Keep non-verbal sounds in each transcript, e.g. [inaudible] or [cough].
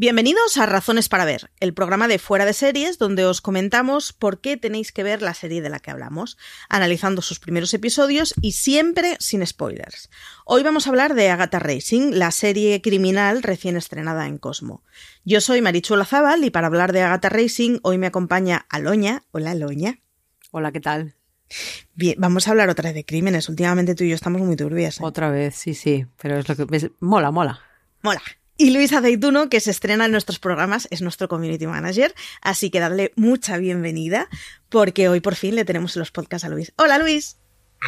Bienvenidos a Razones para Ver, el programa de Fuera de Series donde os comentamos por qué tenéis que ver la serie de la que hablamos, analizando sus primeros episodios y siempre sin spoilers. Hoy vamos a hablar de Agatha Racing, la serie criminal recién estrenada en Cosmo. Yo soy Marichu Lazábal y para hablar de Agatha Racing hoy me acompaña Aloña. Hola Aloña. Hola, ¿qué tal? Bien, vamos a hablar otra vez de crímenes. Últimamente tú y yo estamos muy turbias. ¿eh? Otra vez, sí, sí, pero es lo que... Mola, mola. Mola. Y Luis Aceituno, que se estrena en nuestros programas, es nuestro community manager, así que dadle mucha bienvenida, porque hoy por fin le tenemos los podcasts a Luis. Hola Luis.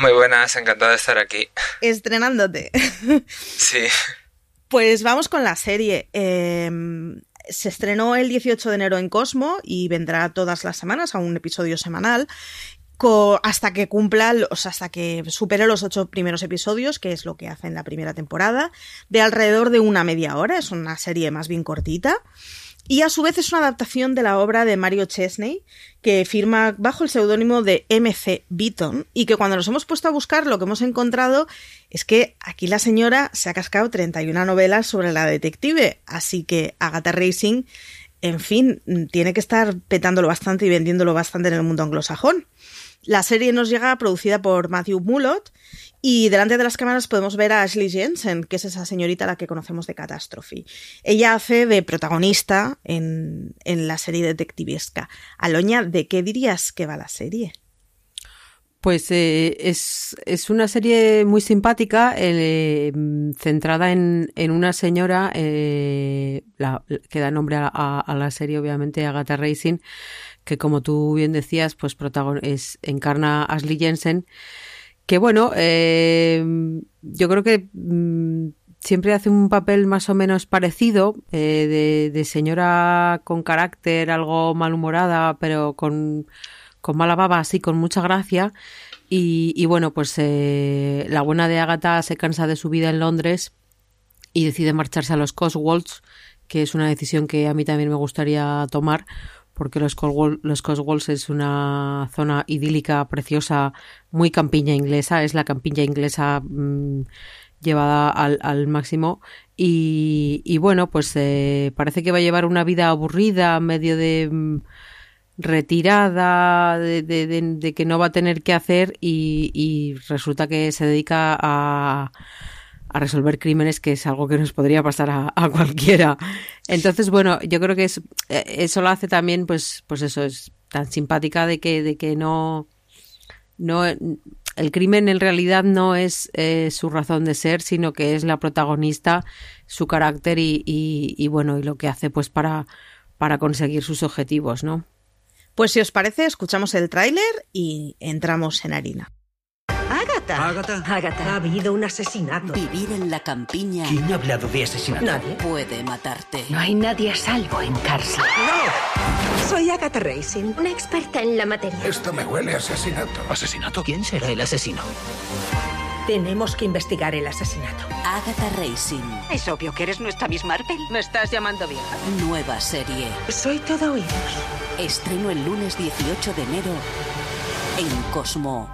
Muy buenas, encantado de estar aquí. Estrenándote. [laughs] Sí. Pues vamos con la serie. Eh, se estrenó el 18 de enero en Cosmo y vendrá todas las semanas a un episodio semanal hasta que cumpla, sea, hasta que supere los ocho primeros episodios, que es lo que hace en la primera temporada, de alrededor de una media hora, es una serie más bien cortita. Y a su vez es una adaptación de la obra de Mario Chesney, que firma bajo el seudónimo de MC Beaton, y que cuando nos hemos puesto a buscar lo que hemos encontrado es que aquí la señora se ha cascado 31 novelas sobre la detective, así que Agatha Racing, en fin, tiene que estar petándolo bastante y vendiéndolo bastante en el mundo anglosajón. La serie nos llega producida por Matthew Mullot y delante de las cámaras podemos ver a Ashley Jensen, que es esa señorita a la que conocemos de Catastrophe. Ella hace de protagonista en, la serie detectivesca. Aloña, ¿de qué dirías que va la serie? Pues eh, es, una serie muy simpática, eh, centrada en, una señora eh, que da nombre a, a, la serie, obviamente, Agatha Racing, que como tú bien decías, pues es, encarna Ashley Jensen, que bueno, eh, yo creo que mm, siempre hace un papel más o menos parecido, eh, de, señora con carácter, algo malhumorada, pero con, con mala baba, así, con mucha gracia. Y, bueno, pues eh, la buena de Agatha se cansa de su vida en Londres y decide marcharse a los Cotswolds, que es una decisión que a mí también me gustaría tomar, porque los, Cotswolds es una zona idílica, preciosa, muy campiña inglesa, es la campiña inglesa mm, llevada al, máximo y, bueno, pues eh, parece que va a llevar una vida aburrida, medio de mm, retirada, de, que no va a tener que hacer y resulta que se dedica a a resolver crímenes, que es algo que nos podría pasar a, cualquiera. Entonces, bueno, yo creo que es, eh, eso lo hace también, pues, pues eso, es tan simpática de que, de que no, no, el crimen en realidad no es eh, su razón de ser, sino que es la protagonista, su carácter y, y, bueno, y lo que hace pues para, para conseguir sus objetivos, ¿no? Pues si os parece, escuchamos el tráiler y entramos en harina. Agatha. Agatha. Ha habido un asesinato. Vivir en la campiña. ¿Quién ha hablado de asesinato? Nadie. Puede matarte. No hay nadie a salvo en cárcel. ¡No! Soy Agatha Racing, una experta en la materia. Esto me huele a asesinato. ¿Asesinato? ¿Quién será el asesino? Tenemos que investigar el asesinato. Agatha Racing. Es obvio que eres nuestra Miss Marple. ¿Me estás llamando vieja? Nueva serie. Soy todo oídos. Estreno el lunes 18 de enero en Cosmo.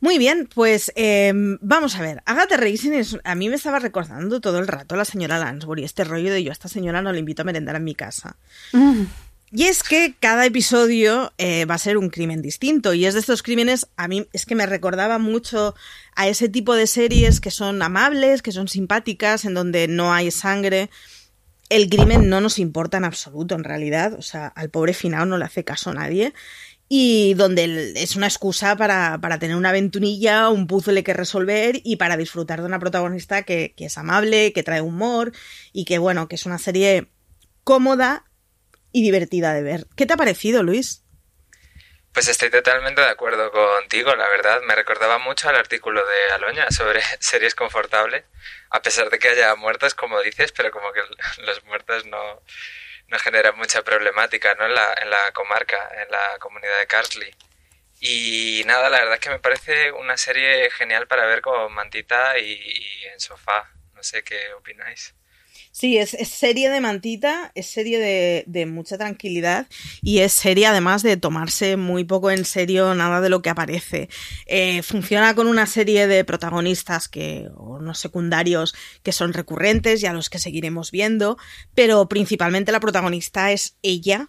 Muy bien, pues em, vamos a ver. Agatha Racing es, a mí me estaba recordando todo el rato la señora Lansbury, este rollo de yo a esta señora no le invito a merendar en mi casa. Mm. Y es que cada episodio eh, va a ser un crimen distinto. Y es de estos crímenes, a mí es que me recordaba mucho a ese tipo de series que son amables, que son simpáticas, en donde no hay sangre. El crimen no nos importa en absoluto, en realidad. O sea, al pobre final no le hace caso a nadie y donde es una excusa para, tener una aventurilla, un puzzle que resolver y para disfrutar de una protagonista que, es amable, que trae humor y que, bueno, que es una serie cómoda y divertida de ver. ¿Qué te ha parecido, Luis? Pues estoy totalmente de acuerdo contigo, la verdad. Me recordaba mucho al artículo de Aloña sobre [laughs] series confortables, a pesar de que haya muertos, como dices, pero como que [laughs] los muertos no, no genera mucha problemática ¿no? en, la, en la comarca, en la comunidad de Carsley. Y nada, la verdad es que me parece una serie genial para ver con mantita y, en sofá. No sé qué opináis. Sí, es, serie de mantita, es serie de, mucha tranquilidad y es serie además de tomarse muy poco en serio nada de lo que aparece. Eh, funciona con una serie de protagonistas que, o no secundarios, que son recurrentes y a los que seguiremos viendo, pero principalmente la protagonista es ella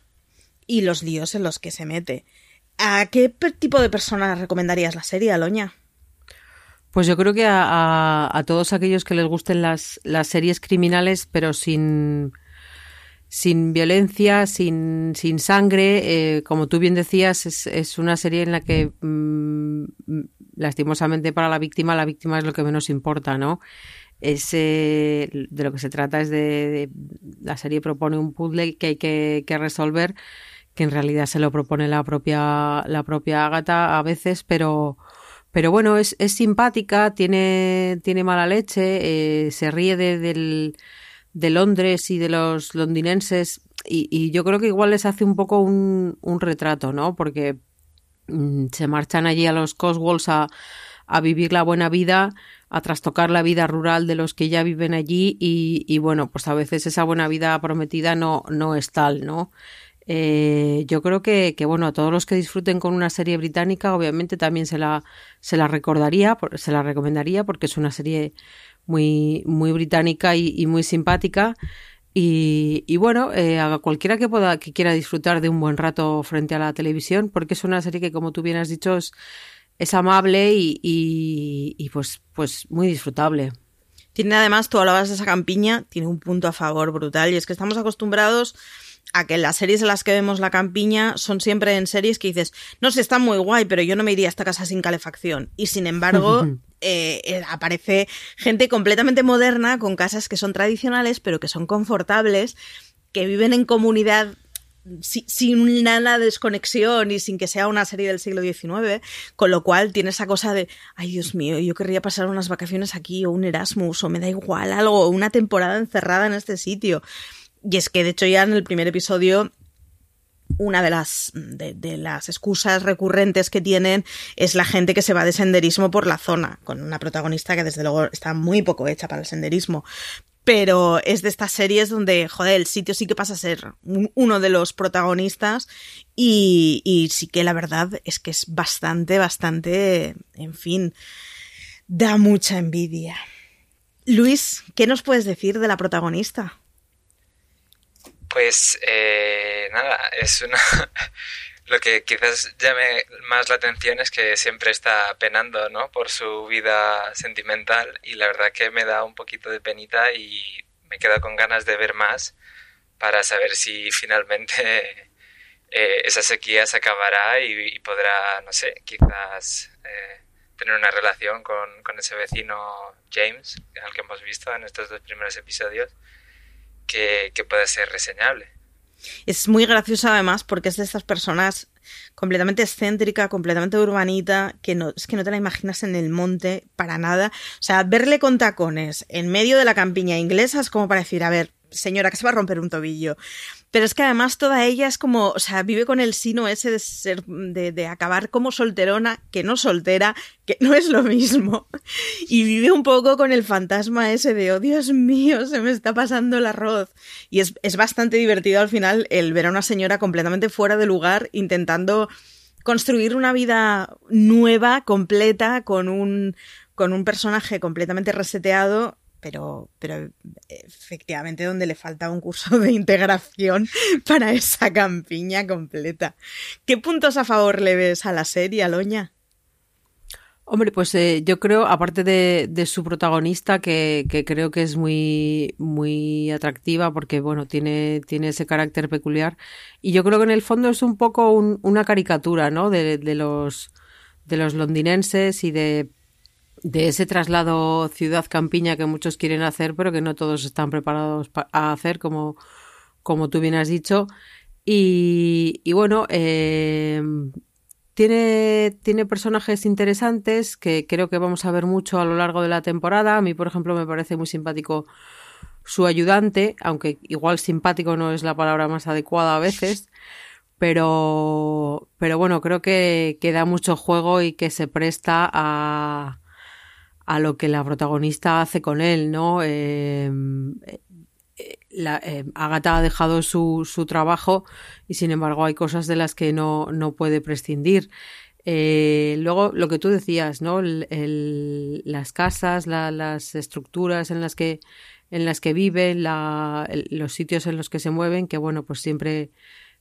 y los líos en los que se mete. ¿A qué tipo de personas recomendarías la serie, Aloña? Pues yo creo que a, todos aquellos que les gusten las, las series criminales, pero sin, sin violencia, sin, sin sangre, eh, como tú bien decías, es, es, una serie en la que mm, lastimosamente para la víctima, la víctima es lo que menos importa, ¿no? Es, de lo que se trata es de, la serie propone un puzzle que hay que, que, resolver, que en realidad se lo propone la propia, la propia Agatha a veces, pero pero bueno, es, es simpática, tiene, tiene mala leche, eh, se ríe de, de Londres y de los londinenses y, yo creo que igual les hace un poco un, un retrato, ¿no? Porque mm, se marchan allí a los Coswalls a, a vivir la buena vida, a trastocar la vida rural de los que ya viven allí y, y bueno, pues a veces esa buena vida prometida no, no es tal, ¿no? Eh, yo creo que, bueno, a todos los que disfruten con una serie británica, obviamente también se la, se la recordaría, se la recomendaría, porque es una serie muy, muy británica y, muy simpática. Y, bueno, eh, a cualquiera que pueda, que quiera disfrutar de un buen rato frente a la televisión, porque es una serie que, como tú bien has dicho, es, es amable y, y, y pues, pues muy disfrutable. Tiene además, tú hablabas de esa campiña, tiene un punto a favor brutal, y es que estamos acostumbrados a que las series en las que vemos la campiña son siempre en series que dices, no sé, está muy guay, pero yo no me iría a esta casa sin calefacción. Y sin embargo, [laughs] eh, eh, aparece gente completamente moderna con casas que son tradicionales, pero que son confortables, que viven en comunidad sin nada de desconexión y sin que sea una serie del siglo XIX, con lo cual tiene esa cosa de, ay Dios mío, yo querría pasar unas vacaciones aquí o un Erasmus o me da igual algo, una temporada encerrada en este sitio. Y es que, de hecho, ya en el primer episodio una de las, de, las excusas recurrentes que tienen es la gente que se va de senderismo por la zona, con una protagonista que desde luego está muy poco hecha para el senderismo. Pero es de estas series donde, joder, el sitio sí que pasa a ser uno de los protagonistas y, y sí que la verdad es que es bastante, bastante, en fin, da mucha envidia. Luis, ¿qué nos puedes decir de la protagonista? Pues eh, nada, es una... [laughs] Lo que quizás llame más la atención es que siempre está penando, ¿no? Por su vida sentimental y la verdad que me da un poquito de penita y me quedo con ganas de ver más para saber si finalmente [laughs] eh, esa sequía se acabará y, podrá, no sé, quizás eh, tener una relación con, con ese vecino James, al que hemos visto en estos dos primeros episodios que, puede ser reseñable. Es muy gracioso además porque es de estas personas completamente excéntrica, completamente urbanita, que no, es que no te la imaginas en el monte para nada. O sea, verle con tacones en medio de la campiña inglesa es como para decir, a ver, señora, que se va a romper un tobillo. Pero es que además toda ella es como, o sea, vive con el sino ese de ser, de, acabar como solterona, que no soltera, que no es lo mismo. Y vive un poco con el fantasma ese de, oh Dios mío, se me está pasando el arroz. Y es, es bastante divertido al final el ver a una señora completamente fuera de lugar intentando construir una vida nueva, completa, con un, con un personaje completamente reseteado pero, pero efectivamente donde le falta un curso de integración [laughs] para esa campiña completa. ¿Qué puntos a favor le ves a la serie, Aloña? Hombre, pues eh, yo creo, aparte de, su protagonista, que, creo que es muy, muy atractiva porque, bueno, tiene, tiene ese carácter peculiar. Y yo creo que en el fondo es un poco un, una caricatura, ¿no? De, de, los, de los londinenses y de de ese traslado ciudad-campiña que muchos quieren hacer, pero que no todos están preparados a hacer, como, como tú bien has dicho. Y, y bueno, eh, tiene, tiene personajes interesantes que creo que vamos a ver mucho a lo largo de la temporada. A mí, por ejemplo, me parece muy simpático su ayudante, aunque igual simpático no es la palabra más adecuada a veces. Pero, pero bueno, creo que, que da mucho juego y que se presta a, a lo que la protagonista hace con él, ¿no? Em, la, Agatha ha dejado su, su, trabajo y sin embargo hay cosas de las que no, no puede prescindir. luego, lo que tú decías, ¿no? Las casas, las estructuras en las que, en las que viven, la, los sitios en los que se mueven, que bueno, pues siempre,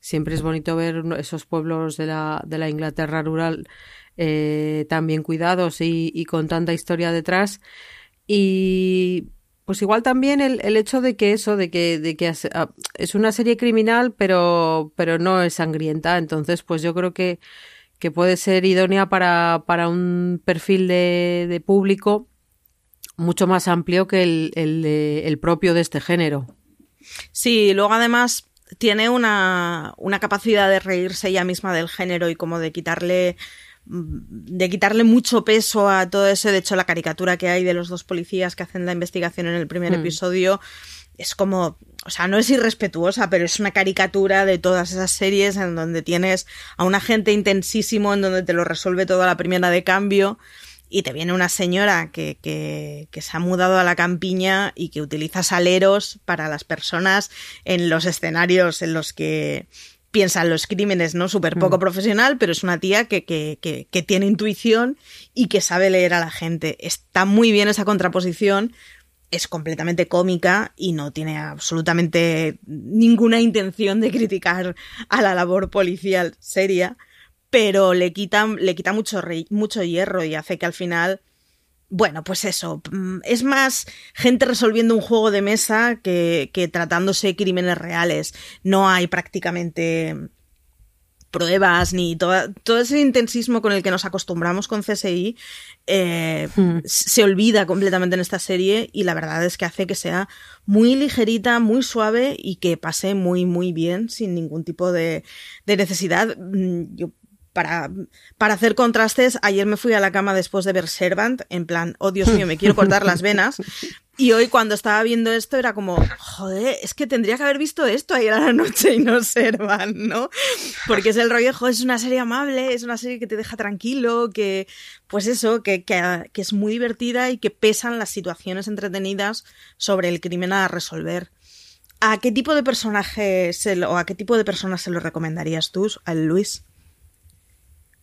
siempre es bonito ver esos pueblos de la, de la Inglaterra rural eh, tan bien cuidados y, con tanta historia detrás. Y pues igual también el, el hecho de que eso, de que, de que ah, es una serie criminal, pero, pero no es sangrienta. Entonces, pues yo creo que, que puede ser idónea para, para un perfil de, de público mucho más amplio que el, el, el propio de este género. Sí, luego además tiene una, una capacidad de reírse ella misma del género y como de quitarle de quitarle mucho peso a todo ese, de hecho la caricatura que hay de los dos policías que hacen la investigación en el primer mm. episodio es como, o sea, no es irrespetuosa, pero es una caricatura de todas esas series en donde tienes a un agente intensísimo, en donde te lo resuelve toda la primera de cambio, y te viene una señora que, que, que, se ha mudado a la campiña y que utiliza saleros para las personas en los escenarios en los que piensan los crímenes, ¿no? Súper poco mm. profesional, pero es una tía que, que, que, que tiene intuición y que sabe leer a la gente. Está muy bien esa contraposición es completamente cómica y no tiene absolutamente ninguna intención de criticar a la labor policial seria, pero le quita, le quita mucho, mucho hierro y hace que al final bueno, pues eso, mm, es más gente resolviendo un juego de mesa que, que tratándose crímenes reales. No hay prácticamente pruebas ni todo ese intensismo con el que nos acostumbramos con CSI eh, hmm. se olvida completamente en esta serie y la verdad es que hace que sea muy ligerita, muy suave y que pase muy muy bien sin ningún tipo de, de necesidad. Mm, yo para, para hacer contrastes, ayer me fui a la cama después de ver Servant, en plan, oh Dios mío, me quiero cortar las venas. Y hoy cuando estaba viendo esto era como, joder, es que tendría que haber visto esto ayer a la noche y no Servant, ¿no? Porque es el rollo, es una serie amable, es una serie que te deja tranquilo, que, pues eso, que, que, que es muy divertida y que pesan las situaciones entretenidas sobre el crimen a resolver. ¿A qué tipo de personaje o a qué tipo de personas se lo recomendarías tú, al Luis?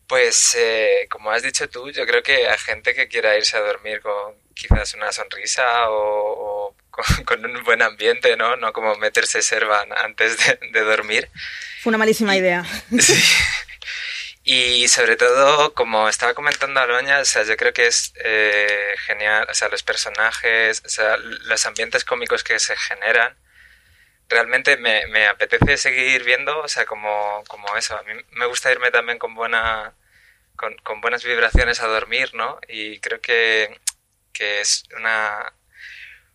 Pues eh, como has dicho tú, yo creo que a gente que quiera irse a dormir con quizás una sonrisa o, [laughs] con, un buen ambiente, ¿no? No como meterse servan antes de, dormir. Fue una malísima idea. [laughs] Sí. Y sobre todo, como estaba comentando Aloña, o sea, yo creo que es eh, genial, o sea, los personajes, o sea, los ambientes cómicos que se generan, realmente me, me apetece seguir viendo, o sea, como, como eso. A mí me gusta irme también con buena con, con buenas vibraciones a dormir, ¿no? Y creo que, que es una,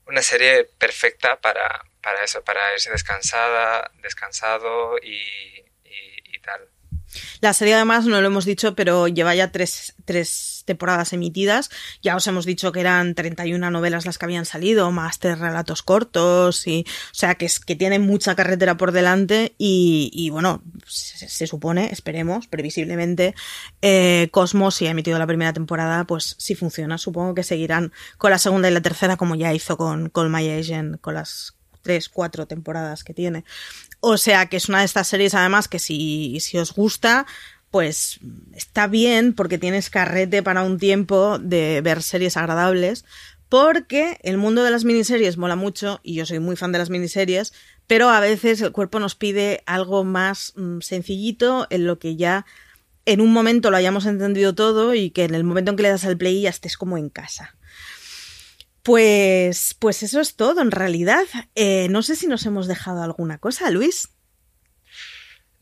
una serie perfecta para, para eso, para irse descansada, descansado y, y, y tal. La serie además, no lo hemos dicho, pero lleva ya tres, tres, temporadas emitidas. Ya os hemos dicho que eran 31 novelas las que habían salido, más tres relatos cortos, y, o sea, que, es, que tiene mucha carretera por delante y, bueno, se, se, supone, esperemos, previsiblemente, eh, Cosmos, si ha emitido la primera temporada, pues si funciona, supongo que seguirán con la segunda y la tercera como ya hizo con, con My Agent, con las tres, cuatro temporadas que tiene. O sea que es una de estas series además que si, si os gusta, pues está bien porque tienes carrete para un tiempo de ver series agradables, porque el mundo de las miniseries mola mucho y yo soy muy fan de las miniseries, pero a veces el cuerpo nos pide algo más mm, sencillito en lo que ya en un momento lo hayamos entendido todo y que en el momento en que le das al play ya estés como en casa. Pues, pues eso es todo en realidad. Eh, no sé si nos hemos dejado alguna cosa, Luis.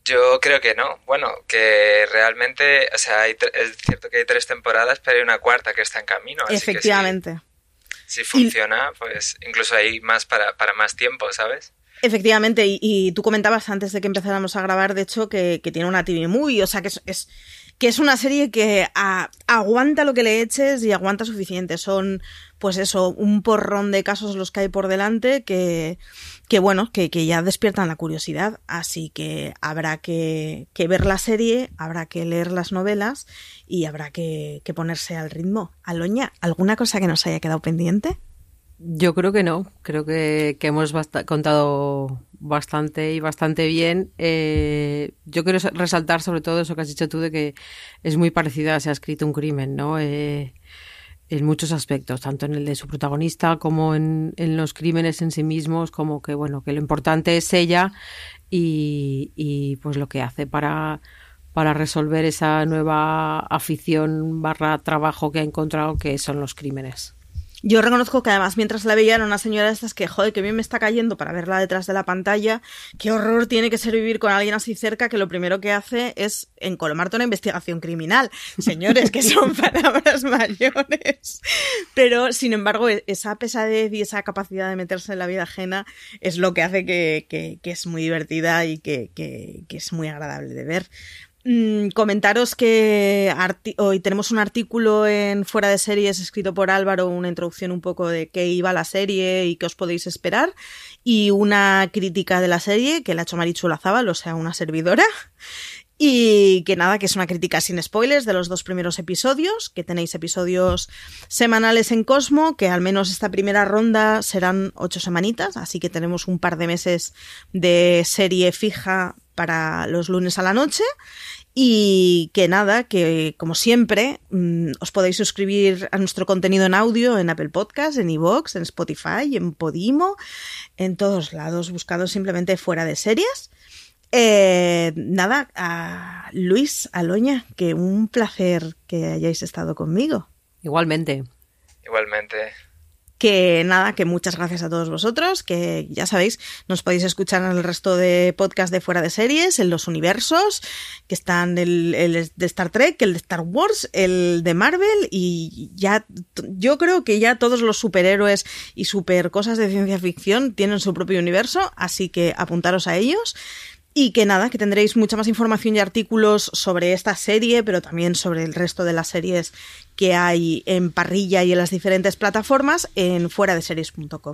Yo creo que no. Bueno, que realmente, o sea, hay es cierto que hay tres temporadas, pero hay una cuarta que está en camino. Efectivamente. si, funciona, pues incluso hay más para, para más tiempo, ¿sabes? Efectivamente, y, y, tú comentabas antes de que empezáramos a grabar, de hecho, que, tiene una TV Movie, o sea, que es, que es una serie que a, aguanta lo que le eches y aguanta suficiente. Son, pues eso, un porrón de casos los que hay por delante que, que bueno, que, que ya despiertan la curiosidad. Así que habrá que, que, ver la serie, habrá que leer las novelas y habrá que, que ponerse al ritmo. Aloña, ¿alguna cosa que nos haya quedado pendiente? Yo creo que no, creo que, hemos contado bastante y bastante bien. Eh, yo quiero resaltar sobre todo eso que has dicho tú de que es muy parecida Se ha escrito un crimen, ¿no? Eh, en muchos aspectos, tanto en el de su protagonista como en, los crímenes en sí mismos, como que bueno, que lo importante es ella y, y pues lo que hace para, para resolver esa nueva afición barra trabajo que ha encontrado que son los crímenes. Yo reconozco que además mientras la veía era una señora de estas que, joder, que bien me está cayendo para verla detrás de la pantalla. Qué horror tiene que ser vivir con alguien así cerca que lo primero que hace es encolomarte una investigación criminal. Señores, que son [laughs] palabras mayores. Pero, sin embargo, e-, esa pesadez y esa capacidad de meterse en la vida ajena es lo que hace que, que, es muy divertida y que, que es muy agradable de ver. Mm, comentaros que hoy tenemos un artículo en Fuera de Series escrito por Álvaro, una introducción un poco de qué iba la serie y qué os podéis esperar, y una crítica de la serie que la ha hecho Marichu Lazábal, o sea, una servidora. Y que nada, que es una crítica sin spoilers de los dos primeros episodios, que tenéis episodios semanales en Cosmo, que al menos esta primera ronda serán ocho semanitas, así que tenemos un par de meses de serie fija para los lunes a la noche. Y que nada, que como siempre, mm, os podéis suscribir a nuestro contenido en audio en Apple Podcasts, en iVoox, en Spotify, en Podimo, en todos lados, buscados simplemente fuera de series. Eh, nada, a Luis, Aloña, que un placer que hayáis estado conmigo. Igualmente. Igualmente. Que nada, que muchas gracias a todos vosotros, que ya sabéis, nos podéis escuchar en el resto de podcast de fuera de series, en los universos, que están el, el, de Star Trek, el de Star Wars, el de Marvel y ya, yo creo que ya todos los superhéroes y super cosas de ciencia ficción tienen su propio universo, así que apuntaros a ellos. Y que nada, que tendréis mucha más información y artículos sobre esta serie, pero también sobre el resto de las series que hay en parrilla y en las diferentes plataformas en fuera de series.com.